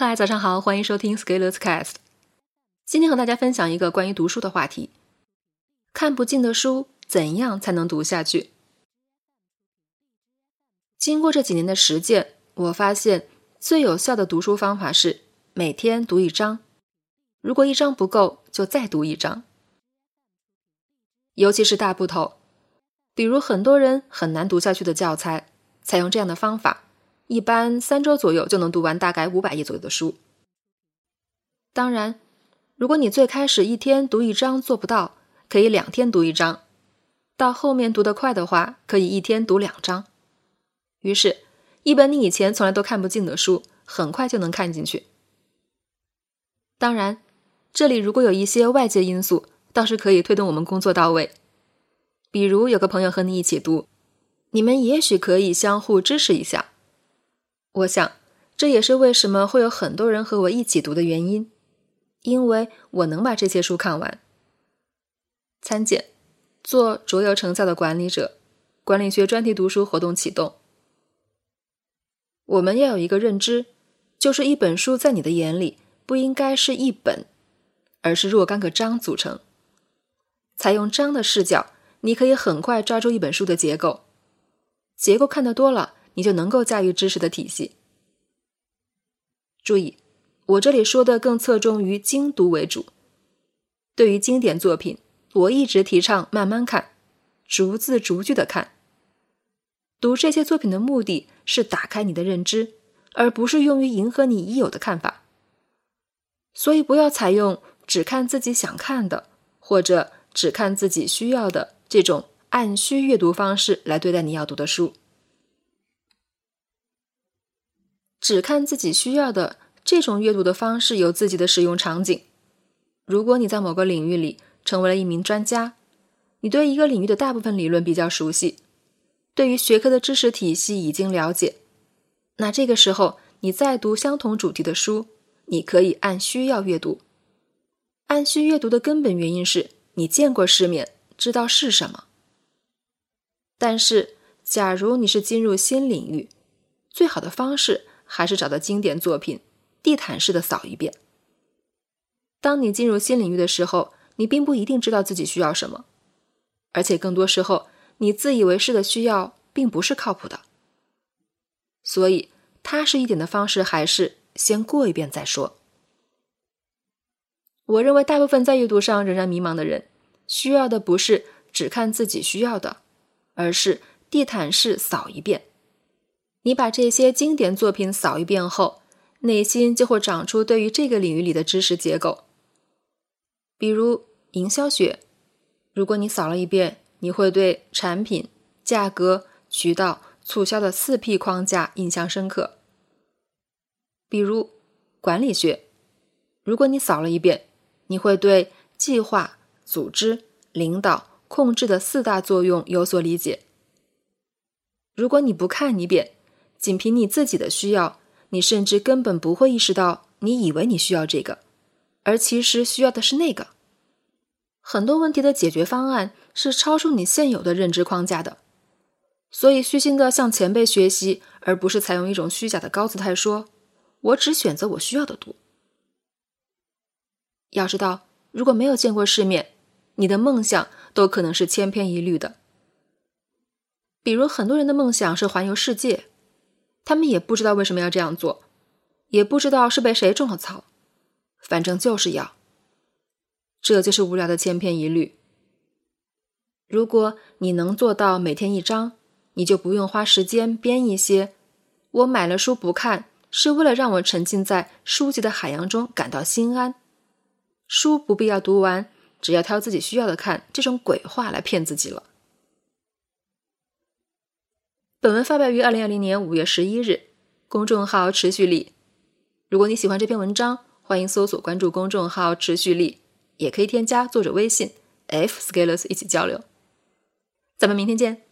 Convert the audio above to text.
嗨，早上好，欢迎收听 Scalers Cast。今天和大家分享一个关于读书的话题：看不进的书，怎样才能读下去？经过这几年的实践，我发现最有效的读书方法是每天读一章。如果一章不够，就再读一章。尤其是大部头，比如很多人很难读下去的教材，采用这样的方法。一般三周左右就能读完大概五百页左右的书。当然，如果你最开始一天读一章做不到，可以两天读一章；到后面读得快的话，可以一天读两章。于是，一本你以前从来都看不进的书，很快就能看进去。当然，这里如果有一些外界因素，倒是可以推动我们工作到位。比如有个朋友和你一起读，你们也许可以相互支持一下。我想，这也是为什么会有很多人和我一起读的原因，因为我能把这些书看完。参见：做卓有成效的管理者，管理学专题读书活动启动。我们要有一个认知，就是一本书在你的眼里不应该是一本，而是若干个章组成。采用章的视角，你可以很快抓住一本书的结构。结构看得多了。你就能够驾驭知识的体系。注意，我这里说的更侧重于精读为主。对于经典作品，我一直提倡慢慢看，逐字逐句的看。读这些作品的目的是打开你的认知，而不是用于迎合你已有的看法。所以，不要采用只看自己想看的，或者只看自己需要的这种按需阅读方式来对待你要读的书。只看自己需要的这种阅读的方式有自己的使用场景。如果你在某个领域里成为了一名专家，你对一个领域的大部分理论比较熟悉，对于学科的知识体系已经了解，那这个时候你再读相同主题的书，你可以按需要阅读。按需阅读的根本原因是你见过世面，知道是什么。但是，假如你是进入新领域，最好的方式。还是找到经典作品，地毯式的扫一遍。当你进入新领域的时候，你并不一定知道自己需要什么，而且更多时候，你自以为是的需要并不是靠谱的。所以，踏实一点的方式还是先过一遍再说。我认为，大部分在阅读上仍然迷茫的人，需要的不是只看自己需要的，而是地毯式扫一遍。你把这些经典作品扫一遍后，内心就会长出对于这个领域里的知识结构。比如营销学，如果你扫了一遍，你会对产品、价格、渠道、促销的四 P 框架印象深刻。比如管理学，如果你扫了一遍，你会对计划、组织、领导、控制的四大作用有所理解。如果你不看一遍，仅凭你自己的需要，你甚至根本不会意识到，你以为你需要这个，而其实需要的是那个。很多问题的解决方案是超出你现有的认知框架的，所以虚心的向前辈学习，而不是采用一种虚假的高姿态说：“我只选择我需要的多。”要知道，如果没有见过世面，你的梦想都可能是千篇一律的。比如，很多人的梦想是环游世界。他们也不知道为什么要这样做，也不知道是被谁种了草，反正就是要。这就是无聊的千篇一律。如果你能做到每天一章，你就不用花时间编一些“我买了书不看，是为了让我沉浸在书籍的海洋中感到心安，书不必要读完，只要挑自己需要的看”这种鬼话来骗自己了。本文发表于二零二零年五月十一日，公众号持续力。如果你喜欢这篇文章，欢迎搜索关注公众号持续力，也可以添加作者微信 f scalers 一起交流。咱们明天见。